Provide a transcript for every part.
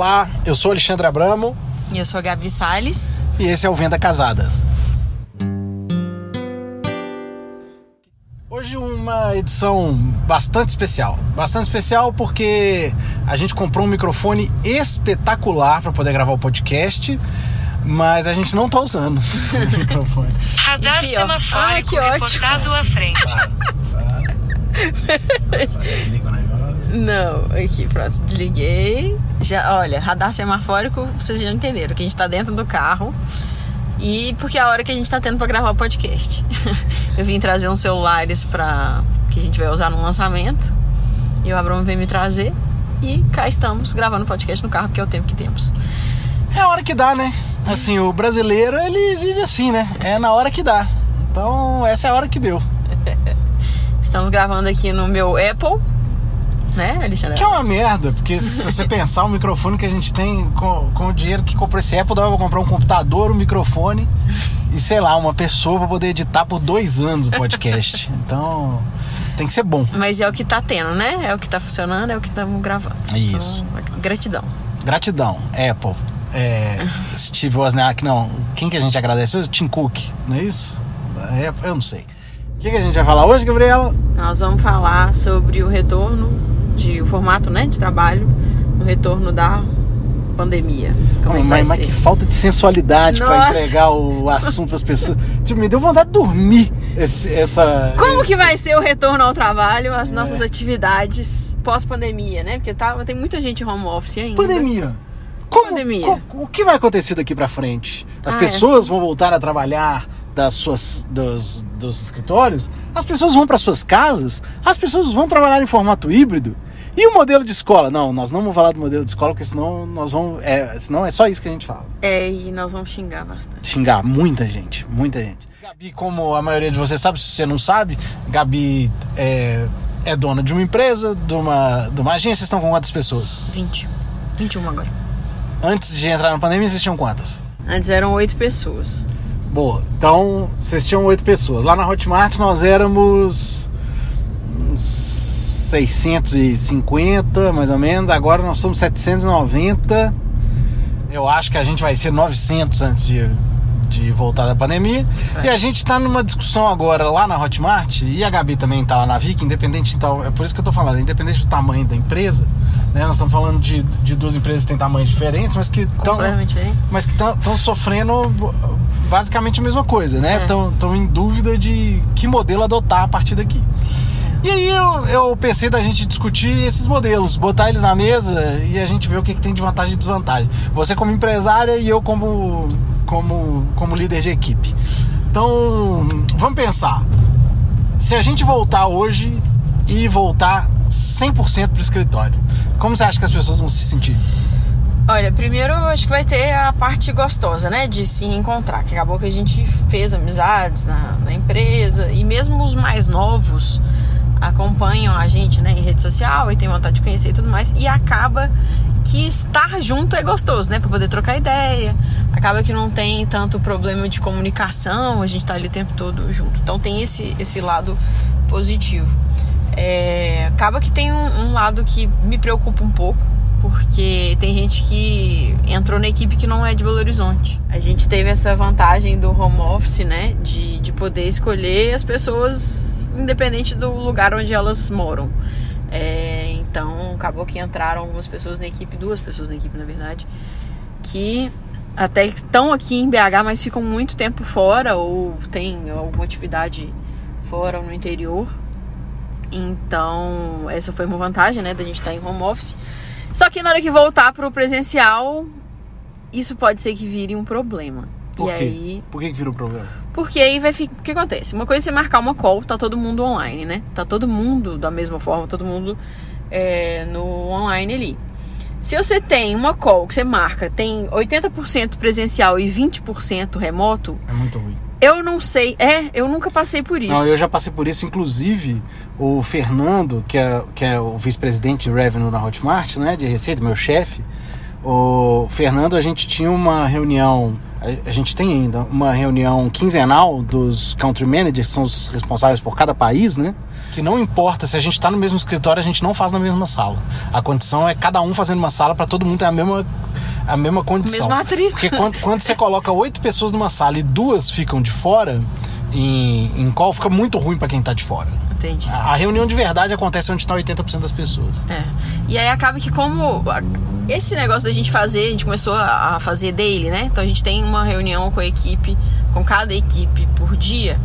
Olá, eu sou Alexandre Abramo E eu sou a Gabi Salles. e esse é o Venda Casada. Hoje uma edição bastante especial. Bastante especial porque a gente comprou um microfone espetacular para poder gravar o podcast, mas a gente não tá usando o microfone. Radar semafórico Ah, que ótimo. reportado à frente. Negócio. Não, aqui, pronto, desliguei. Já, olha, radar semafórico, vocês já entenderam que a gente tá dentro do carro. E porque é a hora que a gente tá tendo pra gravar o podcast. eu vim trazer uns celulares pra. que a gente vai usar no lançamento. E o Abrão veio me trazer. E cá estamos gravando podcast no carro, porque é o tempo que temos. É a hora que dá, né? Assim, o brasileiro, ele vive assim, né? É na hora que dá. Então, essa é a hora que deu. Estamos gravando aqui no meu Apple, né, Alexandre? Que é uma merda, porque se você pensar o microfone que a gente tem com, com o dinheiro que comprou esse Apple, dava pra comprar um computador, um microfone e sei lá, uma pessoa pra poder editar por dois anos o podcast. Então, tem que ser bom. Mas é o que tá tendo, né? É o que tá funcionando, é o que estamos gravando. Isso. Então, gratidão. Gratidão, Apple. É, Steve Wozniak, não. Quem que a gente agradece? O Tim Cook, não é isso? É, eu não sei. O que, que a gente vai falar hoje, Gabriela? Nós vamos falar sobre o retorno de o formato, né, de trabalho, o retorno da pandemia. Como é que vai mas, mas ser? que falta de sensualidade Nossa. entregar o assunto pras pessoas. Tipo, me deu vontade de dormir esse- essa. Como esse- que vai ser o retorno ao trabalho, as nossas atividades pós-pandemia, né? Porque tá, tem muita gente home office ainda. Pandemia. Como, Pandemia. o que vai acontecer daqui pra frente? As Ah, é pessoas assim. vão voltar a trabalhar das suas, dos, dos escritórios? As pessoas vão para suas casas? As pessoas vão trabalhar em formato híbrido? E o modelo de escola? Não, nós não vamos falar do modelo de escola, porque senão nós vamos. É, senão é só isso que a gente fala. É, e nós vamos xingar bastante. Xingar muita gente, muita gente. Gabi, como a maioria de vocês sabe, se você não sabe, Gabi é, é dona de uma empresa, de uma, de uma agência. Vocês estão com quantas pessoas? 20. 21 agora. Antes de entrar na pandemia, vocês tinham quantas? Antes eram oito pessoas. Boa. Então, vocês tinham oito pessoas. Lá na Hotmart nós éramos uns 650, mais ou menos. Agora nós somos 790. Eu acho que a gente vai ser 900 antes de, de voltar da pandemia. E a gente tá numa discussão agora lá na Hotmart, e a Gabi também tá lá na Vic, independente, então, é por isso que eu tô falando, independente do tamanho da empresa, né? Nós estamos falando de, de duas empresas que têm tamanhos diferentes, mas que estão mas que estão sofrendo basicamente a mesma coisa, né? É. Estão em dúvida de que modelo adotar a partir daqui. E aí eu, eu pensei da gente discutir esses modelos, botar eles na mesa e a gente ver o que, que tem de vantagem e desvantagem. Você como empresária e eu como, como, como líder de equipe. Então, vamos pensar. Se a gente voltar hoje e voltar 100% para o escritório, como você acha que as pessoas vão se sentir? Olha, primeiro eu acho que vai ter a parte gostosa, né? De se encontrar. Que acabou que a gente fez amizades na, na empresa. E mesmo os mais novos acompanham a gente né, em rede social e tem vontade de conhecer e tudo mais. E acaba que estar junto é gostoso, né? Pra poder trocar ideia. Acaba que não tem tanto problema de comunicação, a gente tá ali o tempo todo junto. Então tem esse, esse lado positivo. É, acaba que tem um, um lado que me preocupa um pouco, porque tem gente que entrou na equipe que não é de Belo Horizonte. A gente teve essa vantagem do home office, né? De, de poder escolher as pessoas independente do lugar onde elas moram. É, então acabou que entraram algumas pessoas na equipe, duas pessoas na equipe, na verdade, que até estão aqui em BH, mas ficam muito tempo fora ou tem alguma atividade fora ou no interior. Então, essa foi uma vantagem, né, da gente estar em home office. Só que na hora que voltar pro presencial, isso pode ser que vire um problema. Por e quê? aí, Por que, que vira um problema? Porque aí vai ficar. O que acontece? Uma coisa é você marcar uma call, tá todo mundo online, né? Tá todo mundo da mesma forma, todo mundo é, no online ali. Se você tem uma call que você marca, tem 80% presencial e 20% remoto, É muito ruim. eu não sei. É, eu nunca passei por isso. Não, eu já passei por isso, inclusive o Fernando, que é, que é o vice-presidente de Revenue na Hotmart, né, de Receita, meu chefe, O Fernando, a gente tinha uma reunião, a gente tem ainda uma reunião quinzenal dos country managers, que são os responsáveis por cada país, né? Que não importa se a gente está no mesmo escritório, a gente não faz na mesma sala. A condição é cada um fazendo uma sala para todo mundo ter a mesma a mesma condição. Mesmo atrito. Porque quando, quando você coloca oito pessoas numa sala e duas ficam de fora, em, em qual fica muito ruim para quem tá de fora. Entendi. A, a reunião de verdade acontece onde está 80% das pessoas. É. E aí acaba que como esse negócio da gente fazer, a gente começou a fazer daily, né? Então a gente tem uma reunião com a equipe, com cada equipe por dia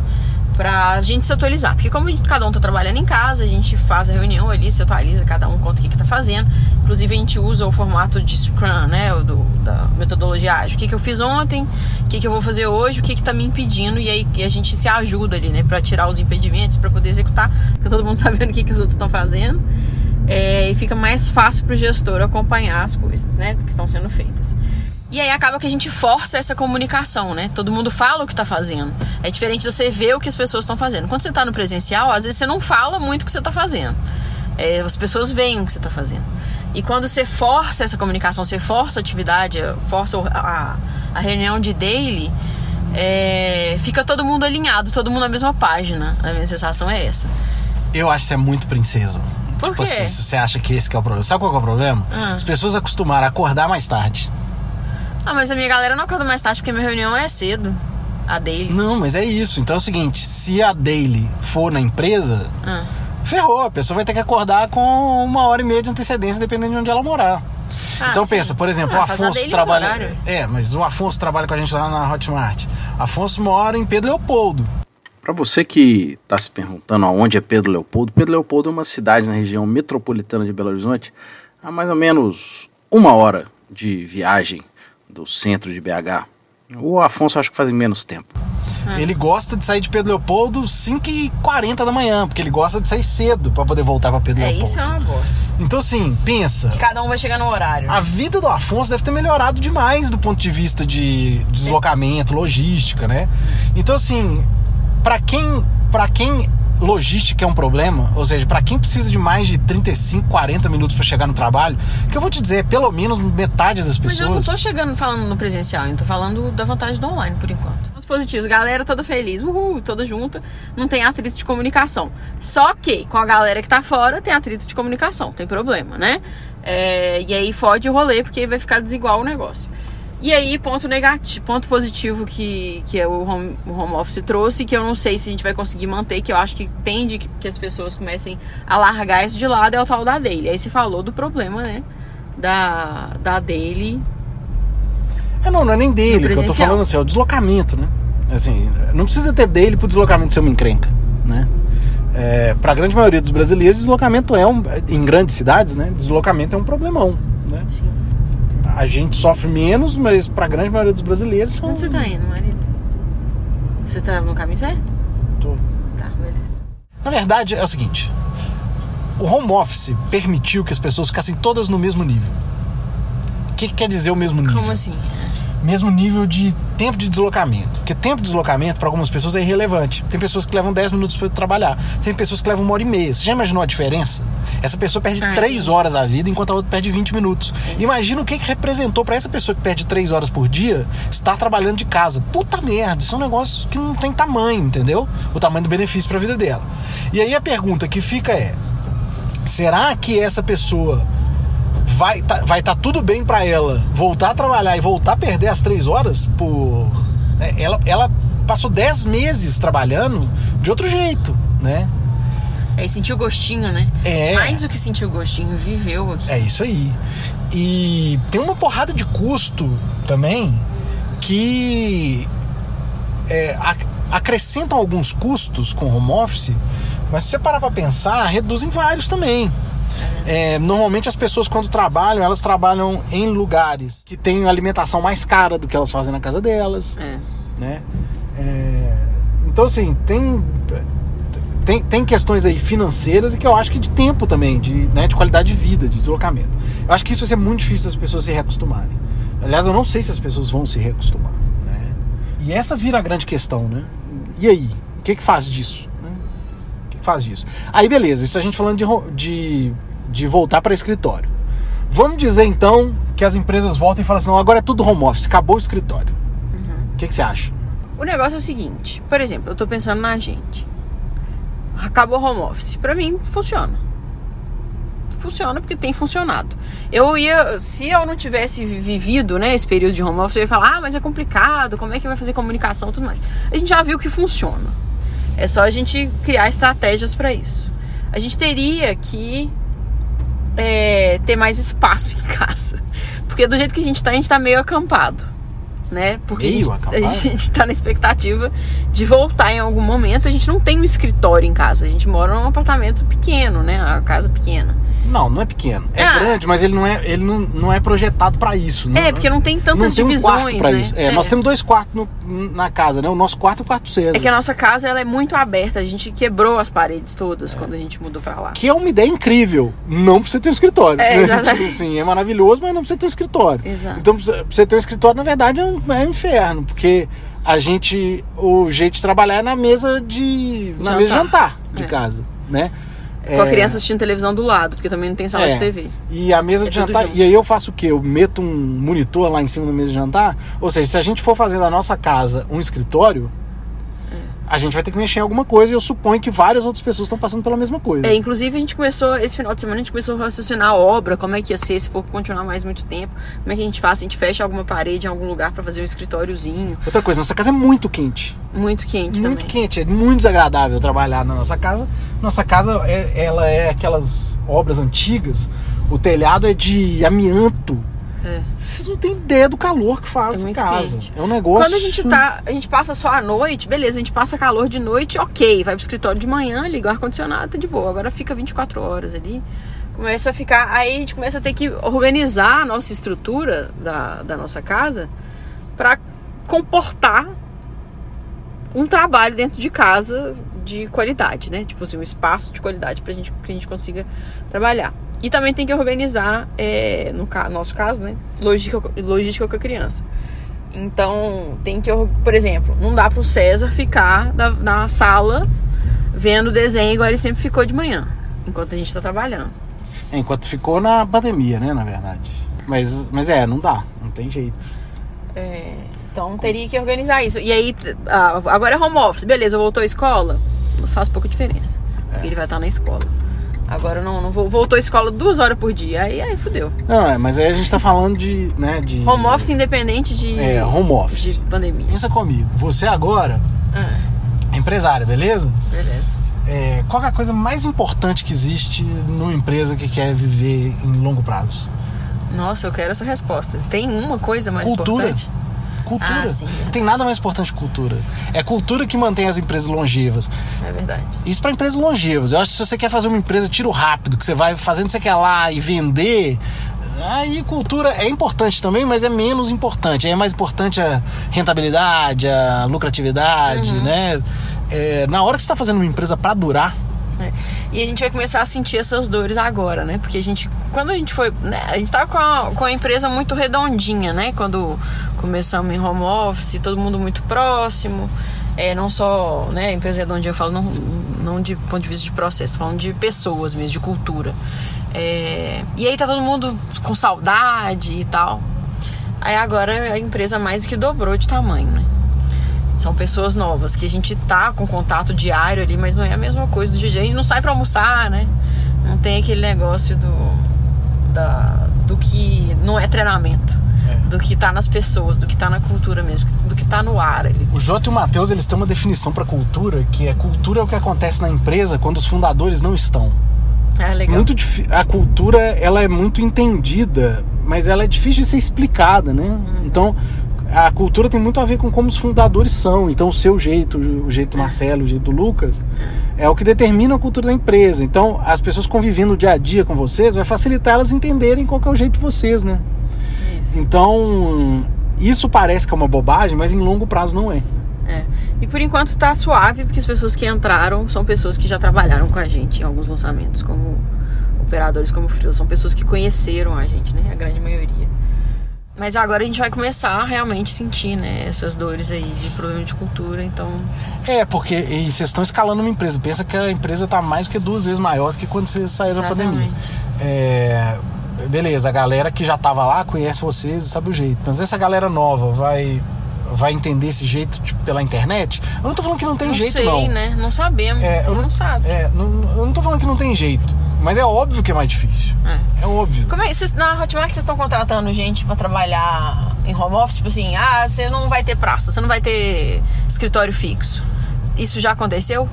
pra gente se atualizar. Porque como cada um tá trabalhando em casa, a gente faz a reunião ali, se atualiza, cada um conta o que, que tá fazendo. Inclusive a gente usa o formato de Scrum, né? Do, da metodologia ágil. O que, que eu fiz ontem, o que, que eu vou fazer hoje, o que, que tá me impedindo, e aí e a gente se ajuda ali, né? Pra tirar os impedimentos, para poder executar, fica todo mundo sabendo o que, que os outros estão fazendo. É, e fica mais fácil pro gestor acompanhar as coisas, né? Que estão sendo feitas. E aí acaba que a gente força essa comunicação, né? Todo mundo fala o que está fazendo. É diferente de você ver o que as pessoas estão fazendo. Quando você está no presencial, às vezes você não fala muito o que você está fazendo. É, as pessoas veem o que você está fazendo. E quando você força essa comunicação, você força a atividade, força a, a reunião de daily, é, fica todo mundo alinhado, todo mundo na mesma página. A minha sensação é essa. Eu acho que você é muito princesa. Por tipo quê? assim, se você acha que esse que é o problema. Sabe qual que é o problema? Ah. As pessoas acostumaram a acordar mais tarde. Ah, mas a minha galera não acorda mais tarde porque minha reunião é cedo. A daily. Não, mas é isso. Então é o seguinte, se a daily for na empresa, Ah. Ferrou. A pessoa vai ter que acordar com uma hora e meia de antecedência, dependendo de onde ela morar. Ah, então sim. pensa, por exemplo, Ah, o Afonso trabalha. É, mas o Afonso trabalha com a gente lá na Hotmart. Afonso mora em Pedro Leopoldo. Para você que está se perguntando aonde é Pedro Leopoldo, Pedro Leopoldo é uma cidade na região metropolitana de Belo Horizonte, a mais ou menos uma hora de viagem do centro de BH. O Afonso acho que faz em menos tempo. Ele gosta de sair de Pedro Leopoldo 5h40 da manhã, porque ele gosta de sair cedo para poder voltar para Pedro É, Leopoldo. isso é uma bosta. Então assim, pensa. Cada um vai chegar no horário. A vida do Afonso deve ter melhorado demais do ponto de vista de deslocamento, logística, né? Então assim, para quem, para quem logística é um problema, ou seja, para quem precisa de mais de 35, 40 minutos para chegar no trabalho, que eu vou te dizer, é pelo menos metade das Mas eu não pessoas. tô chegando falando no presencial, eu tô falando da vantagem do online por enquanto. Os positivos, galera toda feliz, uhul, toda junta, não tem atrito de comunicação. Só que com a galera que tá fora tem atrito de comunicação, tem problema, né? É, e aí fode o rolê porque vai ficar desigual o negócio. E aí, ponto negativo, ponto positivo que, que o, home, o home office trouxe, que eu não sei se a gente vai conseguir manter, que eu acho que tende que, que as pessoas comecem a largar isso de lado, é o tal da daily. Aí você falou do problema, né? Da, da daily É, não, não é nem dele, que eu tô falando assim, é o deslocamento, né? Assim, não precisa ter dele pro deslocamento ser uma encrenca, né? É, pra grande maioria dos brasileiros, deslocamento é um. Em grandes cidades, né? Deslocamento é um problemão, né? Sim. A gente sofre menos, mas pra grande maioria dos brasileiros são. Onde você tá indo, marido? Você tá no caminho certo? Tô- Tá, beleza. Na verdade, é o seguinte: o home office permitiu que as pessoas ficassem todas no mesmo nível. O que, que quer dizer o mesmo nível? Como assim? Mesmo nível de tempo de deslocamento. Porque tempo de deslocamento, para algumas pessoas, é irrelevante. Tem pessoas que levam 10 minutos para trabalhar. Tem pessoas que levam uma hora e meia. Você já imaginou a diferença? Essa pessoa perde Ah, 3 entendi. horas da vida, enquanto a outra perde 20 minutos. Imagina o que, que representou para essa pessoa que perde 3 horas por dia estar trabalhando de casa. Puta merda, isso é um negócio que não tem tamanho, entendeu? O tamanho do benefício para a vida dela. E aí a pergunta que fica é: será que essa pessoa vai tá, vai tá tudo bem pra ela voltar a trabalhar e voltar a perder as três horas por é, ela, ela passou 10 meses trabalhando de outro jeito, né? Aí sentiu gostinho, né? É. Mais do que sentiu gostinho, viveu aqui. É isso aí. E tem uma porrada de custo também que é, ac- acrescentam alguns custos com home office, mas se você parar pra pensar, reduzem vários também. É, normalmente as pessoas quando trabalham, elas trabalham em lugares que têm alimentação mais cara do que elas fazem na casa delas É. né? É, então assim tem, tem tem questões aí financeiras e que eu acho que de tempo também, de, né, de qualidade de vida, de deslocamento. Eu acho que isso vai ser muito difícil das pessoas se reacostumarem. Aliás, eu não sei se as pessoas vão se reacostumar. Né? E essa vira a grande questão, né? E aí, o que que faz disso? Faz disso? Aí beleza, isso a gente falando de de, de voltar para escritório. Vamos dizer então que as empresas voltam e falam assim: não, agora é tudo home office, acabou o escritório. Uhum. O que, que você acha? O negócio é o seguinte, por exemplo, eu tô pensando na gente. Acabou home office. Pra mim, funciona. Funciona porque tem funcionado. Eu ia, se eu não tivesse vivido, né, esse período de home office, eu ia falar, ah, mas é complicado, como é que vai fazer comunicação tudo mais. A gente já viu que funciona. É só a gente criar estratégias para isso. A gente teria que é, ter mais espaço em casa. Porque do jeito que a gente tá, a gente tá meio acampado né? Porque Meio a gente, está na expectativa de voltar em algum momento. A gente não tem um escritório em casa, a gente mora num apartamento pequeno, né? Uma casa pequena. Não, não é pequeno. É Ah. grande, mas ele não é, ele não, não é projetado pra isso. É, porque não tem tantas não tem um divisões, pra né? isso. É, Nós temos dois quartos no- na casa, né? O nosso quarto e o quarto César. É que a nossa casa ela é muito aberta, a gente quebrou as paredes todas quando a gente mudou pra lá. Que é uma ideia incrível. Não você ter um escritório. É, né? exatamente. Tipo assim, é maravilhoso, mas não você ter um escritório. Exato. Então, pra você- pra você ter um escritório, na verdade, é um, é um inferno. Porque a gente. O jeito de trabalhar é na mesa de. Na Jantar. mesa de jantar de É. casa, né? Com a É, criança assistindo televisão do lado, porque também não tem sala É. de TV. E a mesa É de jantar. E aí eu faço o quê? Eu meto um monitor lá em cima da mesa de jantar. Ou seja, se a gente for fazer da nossa casa um escritório, a gente vai ter que mexer em alguma coisa. E eu suponho que várias outras pessoas estão passando pela mesma coisa. É, inclusive a gente começou, esse final de semana, a gente começou a raciocinar a obra, como é que ia ser se for continuar mais muito tempo, como é que a gente faz, se a gente fecha alguma parede em algum lugar pra fazer um escritóriozinho. Outra coisa, nossa casa é muito quente. Muito quente muito também. quente, é muito desagradável trabalhar na nossa casa. Nossa casa é, ela é aquelas obras antigas. O telhado é de amianto. É. Vocês não têm ideia do calor que faz É muito casa. quente. É um negócio. Quando a gente tá, a gente passa só à noite, beleza, a gente passa calor de noite, ok, vai pro escritório de manhã, liga o ar-condicionado, tá de boa. Agora fica 24 horas ali. Começa a ficar. Aí a gente começa a ter que organizar a nossa estrutura da, da nossa casa pra comportar um trabalho dentro de casa de qualidade, né? Tipo assim, um espaço de qualidade pra gente, que a gente consiga trabalhar. E também tem que organizar, é, no ca- nosso caso, né? Logística, logística com a criança. Então, tem que, or- por exemplo, não dá pro César ficar na, na sala vendo desenho igual ele sempre ficou de manhã, enquanto a gente tá trabalhando. É, enquanto ficou na pandemia, né, na verdade. Mas, mas é, não dá, não tem jeito. É, então teria que organizar isso. E aí, agora é home office, beleza, voltou à escola? Faz pouca diferença. Porque ele vai estar na escola. Agora não, não vou- voltou à escola duas horas por dia. Aí, aí fudeu. Não, é, mas aí a gente tá falando de, né, de... Home office independente de, É, home office. de pandemia. Pensa comigo, você agora Ah, é empresária, beleza? beleza. É, qual é a coisa mais importante que existe numa empresa que quer viver em longo prazo? Nossa, eu quero essa resposta. Tem uma coisa mais Cultura. importante? Cultura. Ah, sim, Não tem nada mais importante que cultura. É cultura que mantém as empresas longevas. É verdade. Isso para empresas longevas. Eu acho que se você quer fazer uma empresa tiro rápido, que você vai fazendo você quer lá e vender, aí cultura é importante também, mas é menos importante. Aí é mais importante a rentabilidade, a lucratividade, Uhum. né? É, na hora que você está fazendo uma empresa para durar, É. E a gente vai começar a sentir essas dores agora, né? Porque a gente, quando a gente foi, né? A gente tava com a, com a empresa muito redondinha, né? Quando começamos em home office, todo mundo muito próximo. É, não só, né? Empresa redondinha, eu falo não, não de ponto de vista de processo, falando de pessoas mesmo, de cultura. É, e aí tá todo mundo com saudade e tal. Aí agora a empresa mais do que dobrou de tamanho, né? São pessoas novas que a gente tá com contato diário ali, mas não é a mesma coisa do dia a dia. A gente não sai pra almoçar, né? Não tem aquele negócio do. Da, do que não é treinamento. É. Do que tá nas pessoas, do que tá na cultura mesmo, do que tá no ar ali. o Jota e o Matheus eles têm uma definição para cultura, que é cultura é o que acontece na empresa quando os fundadores não estão. É legal. Muito a cultura ela é muito entendida, mas ela é difícil de ser explicada, né? Uhum. Então a cultura tem muito a ver com como os fundadores são. Então o seu jeito, o jeito do Marcelo, o jeito do Lucas, é o que determina a cultura da empresa. Então as pessoas convivendo dia a dia com vocês vai facilitar elas entenderem qual que é o jeito de vocês, né? Isso. Então isso parece que é uma bobagem, mas em longo prazo não é. É. E por enquanto tá suave, porque as pessoas que entraram são pessoas que já trabalharam com a gente em alguns lançamentos, como operadores, como freela. São pessoas que conheceram a gente, né? A grande maioria. Mas agora a gente vai começar a realmente sentir, né? Essas dores aí de problema de cultura, então... É, porque vocês estão escalando uma empresa. Pensa que a empresa está mais do que duas vezes maior do que quando vocês saíram da pandemia. É, beleza, a galera que já tava lá conhece vocês e sabe o jeito. Mas essa galera nova vai vai entender esse jeito tipo, pela internet? Eu não tô falando que não tem não jeito, sei, não. né? Não sabemos. É, eu não, não sabe. É, não, eu não tô falando que não tem jeito. Mas é óbvio que é mais difícil. É. É óbvio. Como é, vocês, na Hotmart vocês estão contratando gente pra trabalhar em home office? Tipo assim, ah, você não vai ter praça, você não vai ter escritório fixo. Isso já aconteceu?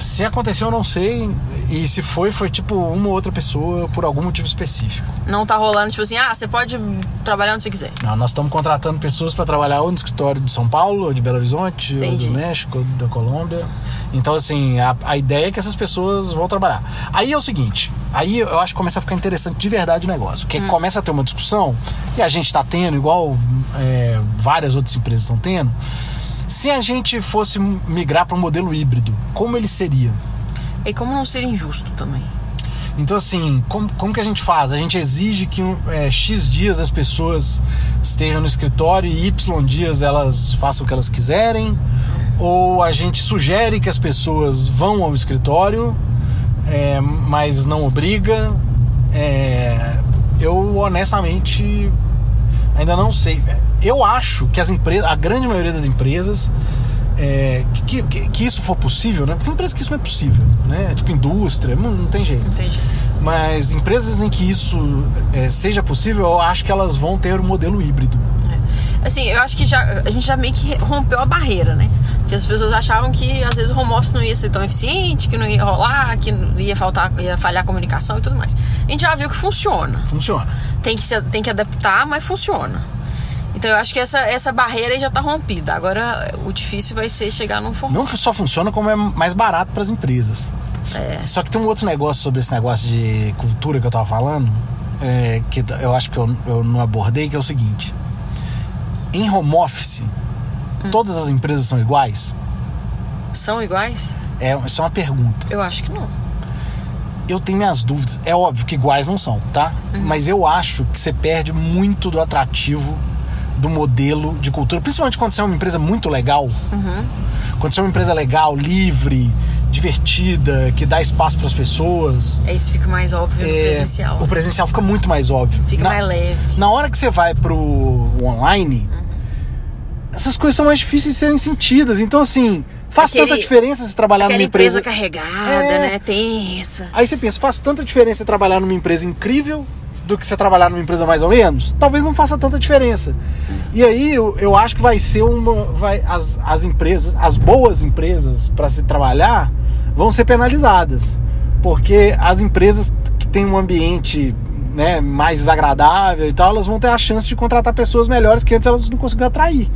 Se aconteceu, eu não sei. E se foi, foi tipo uma ou outra pessoa por algum motivo específico. Não tá rolando, tipo assim, ah, você pode trabalhar onde você quiser. Não, nós estamos contratando pessoas para trabalhar ou no escritório de São Paulo, ou de Belo Horizonte, Entendi. ou do México, ou da Colômbia. Então, assim, a, a ideia é que essas pessoas vão trabalhar. Aí é o seguinte, aí eu acho que começa a ficar interessante de verdade o negócio. Porque começa a ter uma discussão, e a gente está tendo, igual é, várias outras empresas estão tendo. Se a gente fosse migrar para um modelo híbrido, como ele seria? E como não ser injusto também? Então, assim, como, como que a gente faz? A gente exige que é, X dias as pessoas estejam no escritório e Y dias elas façam o que elas quiserem? Ou a gente sugere que as pessoas vão ao escritório, é, mas não obriga? É, eu, honestamente, ainda não sei. Eu acho que as empresas, a grande maioria das empresas, é, que, que, que, isso for possível, né? Tem empresas que isso não é possível, né? Tipo indústria, não, não tem jeito. Entendi. Mas empresas em que isso é, seja possível, eu acho que elas vão ter um modelo híbrido. Assim, eu acho que já, a gente já meio que rompeu a barreira, né? Porque as pessoas achavam que às vezes o home office não ia ser tão eficiente, que não ia rolar, que ia faltar, ia falhar a comunicação e tudo mais. A gente já viu que funciona. Funciona. Tem que, se, tem que adaptar, mas funciona. Então eu acho que essa, essa barreira aí já está rompida. Agora o difícil vai ser chegar num formato. Não só funciona, como é mais barato para as empresas. É. Só que tem um outro negócio sobre esse negócio de cultura que eu tava falando, é, que eu acho que eu, eu não abordei, que é o seguinte. Em home office, hum. todas as empresas são iguais? São iguais? É, isso é uma pergunta. Eu acho que não. Eu tenho minhas dúvidas. É óbvio que iguais não são, tá? Uhum. Mas eu acho que você perde muito do atrativo do modelo de cultura, principalmente quando você é uma empresa muito legal. Uhum. Quando você é uma empresa legal, livre, divertida, que dá espaço para as pessoas. É isso fica mais óbvio é, no presencial. O presencial fica muito mais óbvio. Fica na, mais leve. Na hora que você vai pro online, uhum. Essas coisas são mais difíceis de serem sentidas. Então, assim, faz aquele, tanta diferença se trabalhar numa empresa. empresa carregada, é. né? Tensa. Aí você pensa, faz tanta diferença trabalhar numa empresa incrível do que você trabalhar numa empresa mais ou menos, talvez não faça tanta diferença. E aí eu, eu acho que vai ser uma. Vai, as, as empresas, as boas empresas para se trabalhar, vão ser penalizadas. Porque as empresas que têm um ambiente né, mais desagradável e tal, elas vão ter a chance de contratar pessoas melhores que antes elas não conseguiam atrair.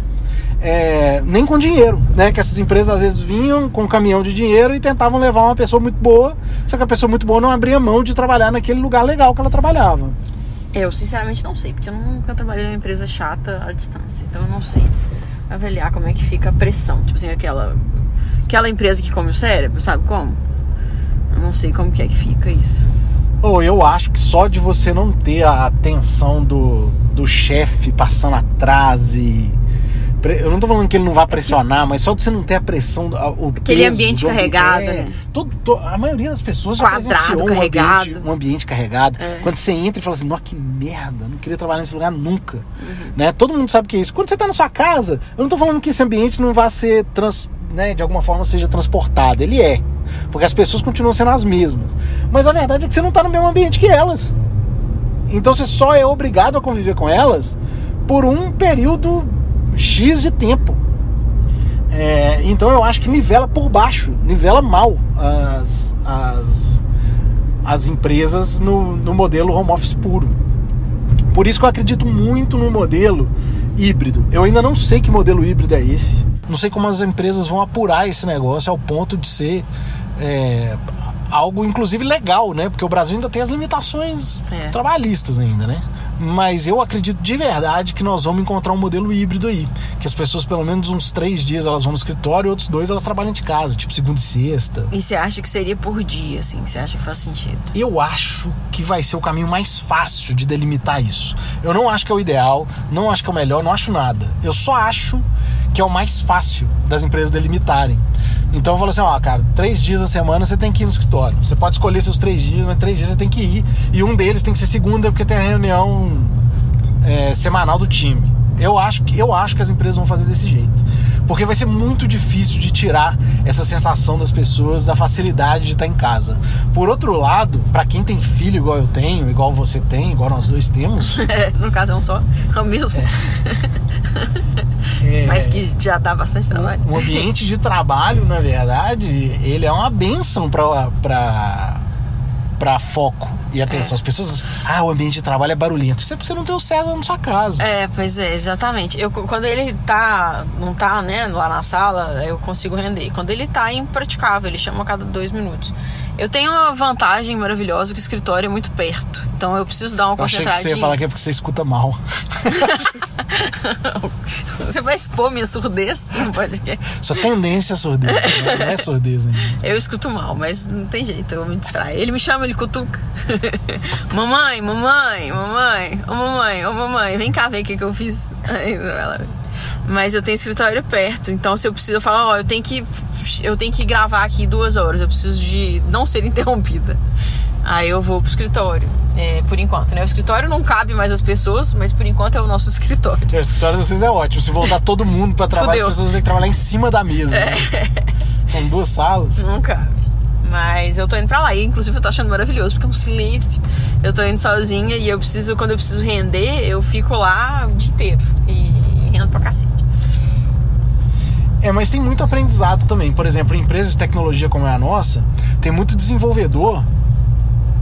É, nem com dinheiro, né? Que essas empresas às vezes vinham com um caminhão de dinheiro e tentavam levar uma pessoa muito boa, só que a pessoa muito boa não abria mão de trabalhar naquele lugar legal que ela trabalhava. Eu sinceramente não sei, porque eu nunca trabalhei numa empresa chata à distância, então eu não sei avaliar como é que fica a pressão, tipo assim, aquela aquela empresa que come o cérebro, sabe como? Eu não sei como que é que fica isso. Ou oh, eu acho que só de você não ter a atenção do, do chefe passando atrás e eu não tô falando que ele não vai pressionar, mas só de você não ter a pressão, o Aquele peso, ambiente carregado, é, né? todo, todo, a maioria das pessoas já Quadrado, presenciou um carregado. ambiente, um ambiente carregado. É. Quando você entra e fala assim, nossa, que merda, não queria trabalhar nesse lugar nunca. Uhum. Né? Todo mundo sabe o que é isso. Quando você tá na sua casa, eu não tô falando que esse ambiente não vai ser, trans, né, de alguma forma, seja transportado. Ele é. Porque as pessoas continuam sendo as mesmas. Mas a verdade é que você não tá no mesmo ambiente que elas. Então você só é obrigado a conviver com elas por um período X de tempo. É, então eu acho que nivela por baixo, nivela mal as, as, as empresas no, no modelo home office puro. Por isso que eu acredito muito no modelo híbrido. Eu ainda não sei que modelo híbrido é esse. Não sei como as empresas vão apurar esse negócio ao ponto de ser é, algo, inclusive, legal, né? Porque o Brasil ainda tem as limitações É. trabalhistas ainda, né? Mas eu acredito de verdade que nós vamos encontrar um modelo híbrido aí. Que as pessoas, pelo menos uns três dias, elas vão no escritório e outros dois elas trabalham de casa, tipo segunda e sexta. E você acha que seria por dia, assim? Você acha que faz sentido? Eu acho que vai ser o caminho mais fácil de delimitar isso. Eu não acho que é o ideal, não acho que é o melhor, não acho nada. Eu só acho que é o mais fácil das empresas delimitarem. Então eu falo assim, ó, cara, três dias a semana você tem que ir no escritório. Você pode escolher seus três dias, mas três dias você tem que ir. E um deles tem que ser segunda, porque tem a reunião é, semanal do time. Eu acho, eu acho que as empresas vão fazer desse jeito. Porque vai ser muito difícil de tirar essa sensação das pessoas da facilidade de estar em casa. Por outro lado, para quem tem filho igual eu tenho, igual você tem, igual nós dois temos, no caso é um só, é o mesmo. é, Mas que já dá bastante trabalho. o ambiente de trabalho, na verdade, ele é uma benção para para foco e atenção. As pessoas, ah, o ambiente de trabalho é barulhento. É porque você não tem o César na sua casa. É, pois é, exatamente. Eu, quando ele tá, não tá, né, lá na sala, eu consigo render. Quando ele tá, é impraticável, ele chama a cada dois minutos. Eu tenho uma vantagem maravilhosa que o escritório é muito perto. Então eu preciso dar uma Eu achei que você concentradinha. ia falar que é porque você escuta mal. Você vai expor minha surdez no podcast. Sua tendência é surdez, né? não é surdez ainda. Eu escuto mal, mas não tem jeito, eu me distraio. Ele me chama, ele cutuca. mamãe, mamãe, mamãe, ô mamãe, ô mamãe, vem cá ver o que, que eu fiz. Aí ela- Mas eu tenho escritório perto, então se eu preciso, eu falo, ó, eu tenho que eu tenho que gravar aqui duas horas, eu preciso de não ser interrompida. Aí eu vou pro escritório, é, por enquanto, né? O escritório não cabe mais as pessoas, mas por enquanto é o nosso escritório. O escritório de vocês é ótimo. Se voltar todo mundo pra trabalhar, Fudeu. as pessoas têm que trabalhar em cima da mesa. né? São duas salas. Não cabe. Mas eu tô indo pra lá. E inclusive eu tô achando maravilhoso, porque é um silêncio. Eu tô indo sozinha e eu preciso, quando eu preciso render, eu fico lá o dia inteiro. E rendo pra cacete. É, mas tem muito aprendizado também. Por exemplo, em empresas de tecnologia como é a nossa, tem muito desenvolvedor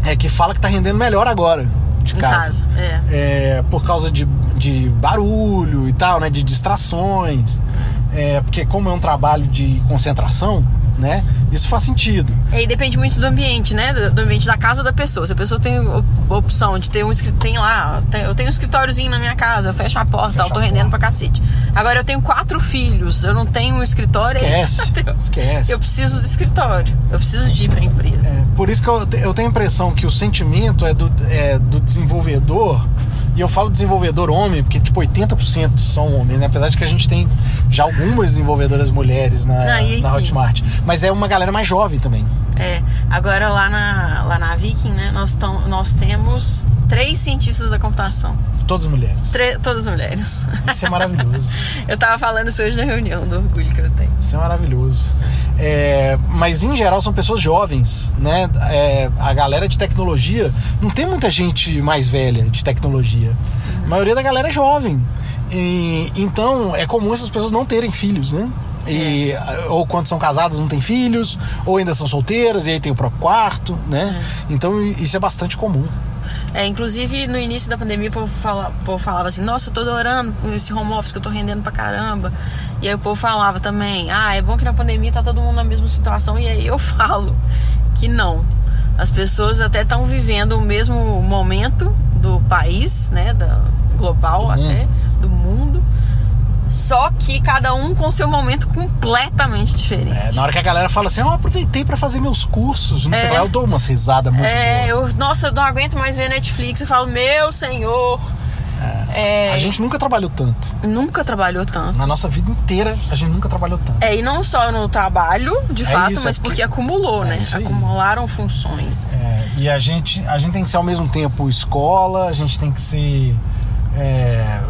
é, que fala que tá rendendo melhor agora de Em casa. casa. É. É, por causa de, de barulho e tal, né? De distrações. É, porque como é um trabalho de concentração, né? Isso faz sentido. E aí depende muito do ambiente, né? Do ambiente da casa da pessoa. Se a pessoa tem op- opção de ter um escritório. Tem lá, tem- eu tenho um escritóriozinho na minha casa, eu fecho a porta, Fecha eu tô rendendo porta. pra cacete. Agora eu tenho quatro filhos, eu não tenho um escritório. aí- Esquece. Esquece. Eu preciso do escritório. Eu preciso de ir pra empresa. É, por isso que eu, eu tenho a impressão que o sentimento é do, é do desenvolvedor, e eu falo desenvolvedor homem, porque tipo 80% são homens, né? Apesar de que a gente tem já algumas desenvolvedoras mulheres na, Ah, na. Hotmart. Mas é uma galera mais jovem também. É, agora lá na, lá na Viking, né, nós, tão, nós temos três cientistas da computação. Todas mulheres. Tre- todas mulheres. Isso é maravilhoso. eu tava falando isso hoje na reunião, do orgulho que eu tenho. Isso é maravilhoso. É, mas em geral são pessoas jovens, né? É, a galera de tecnologia não tem muita gente mais velha de tecnologia. A maioria da galera é jovem. E, então é comum essas pessoas não terem filhos, né? E, Ou quando são casadas não têm filhos, ou ainda são solteiras e aí tem o próprio quarto, né? Então isso é bastante comum. É, inclusive no início da pandemia o povo, fala, o povo falava assim, nossa, eu tô adorando esse home office que eu tô rendendo pra caramba. E aí o povo falava também, ah, é bom que na pandemia tá todo mundo na mesma situação. E aí eu falo que não. As pessoas até estão vivendo o mesmo momento do país, né? Da, global até, do mundo. Só que cada um com seu momento completamente diferente. É, na hora que a galera fala assim, eu aproveitei pra fazer meus cursos, não sei É. lá, eu dou uma risada muito É, boa. eu, nossa, eu não aguento mais ver Netflix. Eu falo, meu senhor. É, A gente nunca trabalhou tanto. nunca trabalhou tanto. Na nossa vida inteira, a gente nunca trabalhou tanto. É, e não só no trabalho, de É fato, isso, mas é porque porque- acumulou, É né? Acumularam funções. É, e a gente, a gente tem que ser ao mesmo tempo escola, a gente tem que ser é,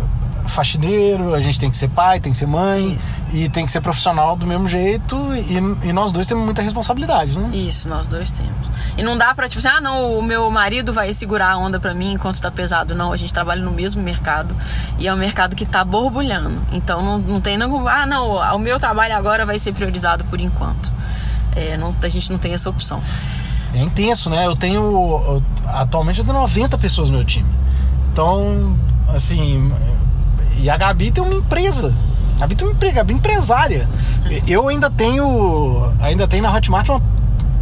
faxineiro, a gente tem que ser pai, tem que ser mãe, Isso. e tem que ser profissional do mesmo jeito, e, e nós dois temos muita responsabilidade, né? Isso, nós dois temos. E não dá pra, tipo assim, ah, não, o meu marido vai segurar a onda pra mim enquanto tá pesado. Não, a gente trabalha no mesmo mercado e é um mercado que tá borbulhando. Então não, não tem, não, ah, não, o meu trabalho agora vai ser priorizado por enquanto. É, não, a gente não tem essa opção. É intenso, né? Eu tenho. eu- atualmente eu tenho 90 pessoas no meu time. Então, assim. E a Gabi tem uma empresa. A Gabi tem uma empre- Gabi é empresária. Eu ainda tenho. Ainda tenho na Hotmart uma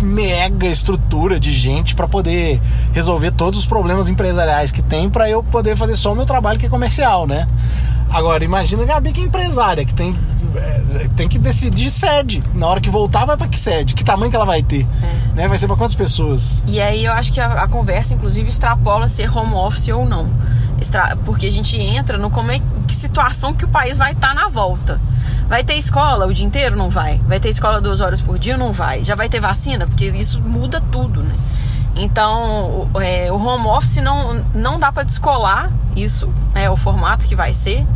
mega estrutura de gente para poder resolver todos os problemas empresariais que tem para eu poder fazer só o meu trabalho que é comercial, né? Agora, imagina a Gabi que é empresária, que tem, é, tem que decidir sede. Na hora que voltar, vai para que sede? Que tamanho que ela vai ter? Né? Vai ser para quantas pessoas? E aí eu acho que a, a conversa, inclusive, extrapola ser home office ou não. Porque a gente entra no como é que situação que o país vai estar na volta. Vai ter escola o dia inteiro? Não vai. Vai ter escola duas horas por dia? Não vai. Já vai ter vacina? Porque isso muda tudo, né? Então, é, o home office não, não dá para descolar isso, né, o formato que vai ser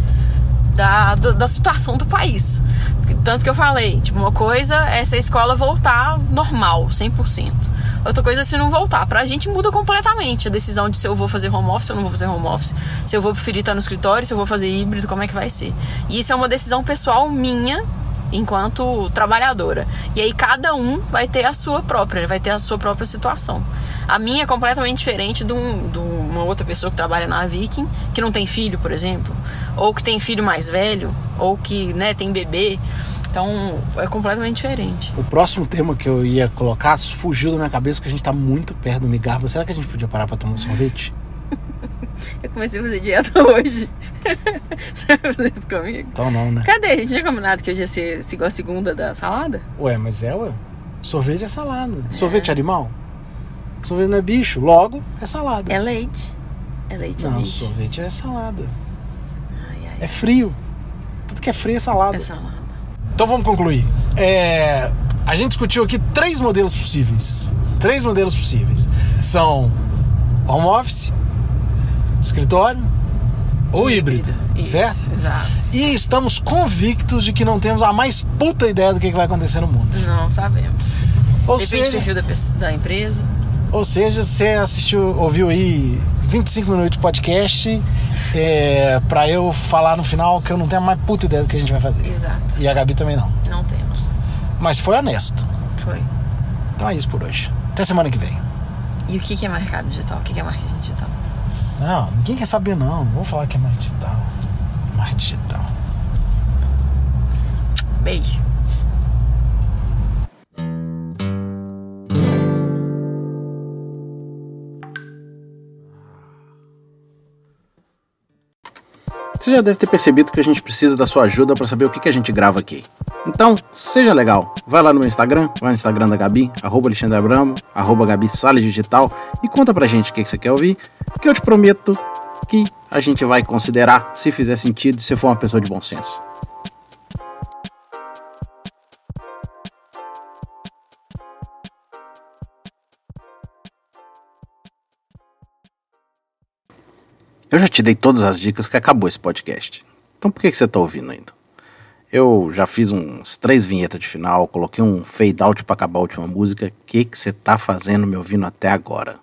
da, da situação do país. Tanto que eu falei, tipo, uma coisa é se a escola voltar normal, 100%. Outra coisa é se não voltar. Pra gente muda completamente a decisão de se eu vou fazer home office ou não vou fazer home office. Se eu vou preferir estar no escritório, se eu vou fazer híbrido, como é que vai ser. E isso é uma decisão pessoal minha enquanto trabalhadora. E aí cada um vai ter a sua própria, vai ter a sua própria situação. A minha é completamente diferente de, um, de uma outra pessoa que trabalha na Viking, que não tem filho, por exemplo, ou que tem filho mais velho, ou que né, tem bebê. Então é completamente diferente. O próximo tema que eu ia colocar fugiu da minha cabeça porque a gente está muito perto do Migarba. Será que a gente podia parar para tomar um sorvete? Eu comecei a fazer dieta hoje. Você vai fazer isso comigo? Então não, né? Cadê? A gente tinha combinado que hoje ia ser igual a segunda da salada? Ué, mas é, ué. Sorvete é salada. É. Sorvete é animal? Sorvete não é bicho, logo é salada. É leite. É leite Não, é sorvete é salada. É frio. Tudo que é frio é salada. É salada. Então vamos concluir. É, a gente discutiu aqui três modelos possíveis. Três modelos possíveis. São home office, escritório ou híbrido, híbrido Isso, certo? Exato. E estamos convictos de que não temos a mais puta ideia do que vai acontecer no mundo. Não sabemos. Ou Depende seja, do perfil da, da empresa. Ou seja, você assistiu, ouviu aí 25 minutos de podcast é, pra eu falar no final que eu não tenho a mais puta ideia do que a gente vai fazer. Exato. E a Gabi também não. Não temos. Mas foi honesto. Foi. Então é isso por hoje. Até semana que vem. E o que é mercado digital? O que é marketing digital? Não, ninguém quer saber não. Não vou falar que é marketing digital. Marketing digital. Beijo. Você já deve ter percebido que a gente precisa da sua ajuda para saber o que, a gente grava aqui. Então, seja legal. Vai lá no meu Instagram, vai no Instagram da Gabi, arroba Alexandre Abramo, arroba Gabi Salles Digital e conta pra gente o que, que você quer ouvir, que eu te prometo que a gente vai considerar se fizer sentido e se for uma pessoa de bom senso. Eu já te dei todas as dicas que acabou esse podcast. Então por que, que você está ouvindo ainda? Eu já fiz uns três vinhetas de final, coloquei um fade out para acabar a última música. O que, que você está fazendo me ouvindo até agora?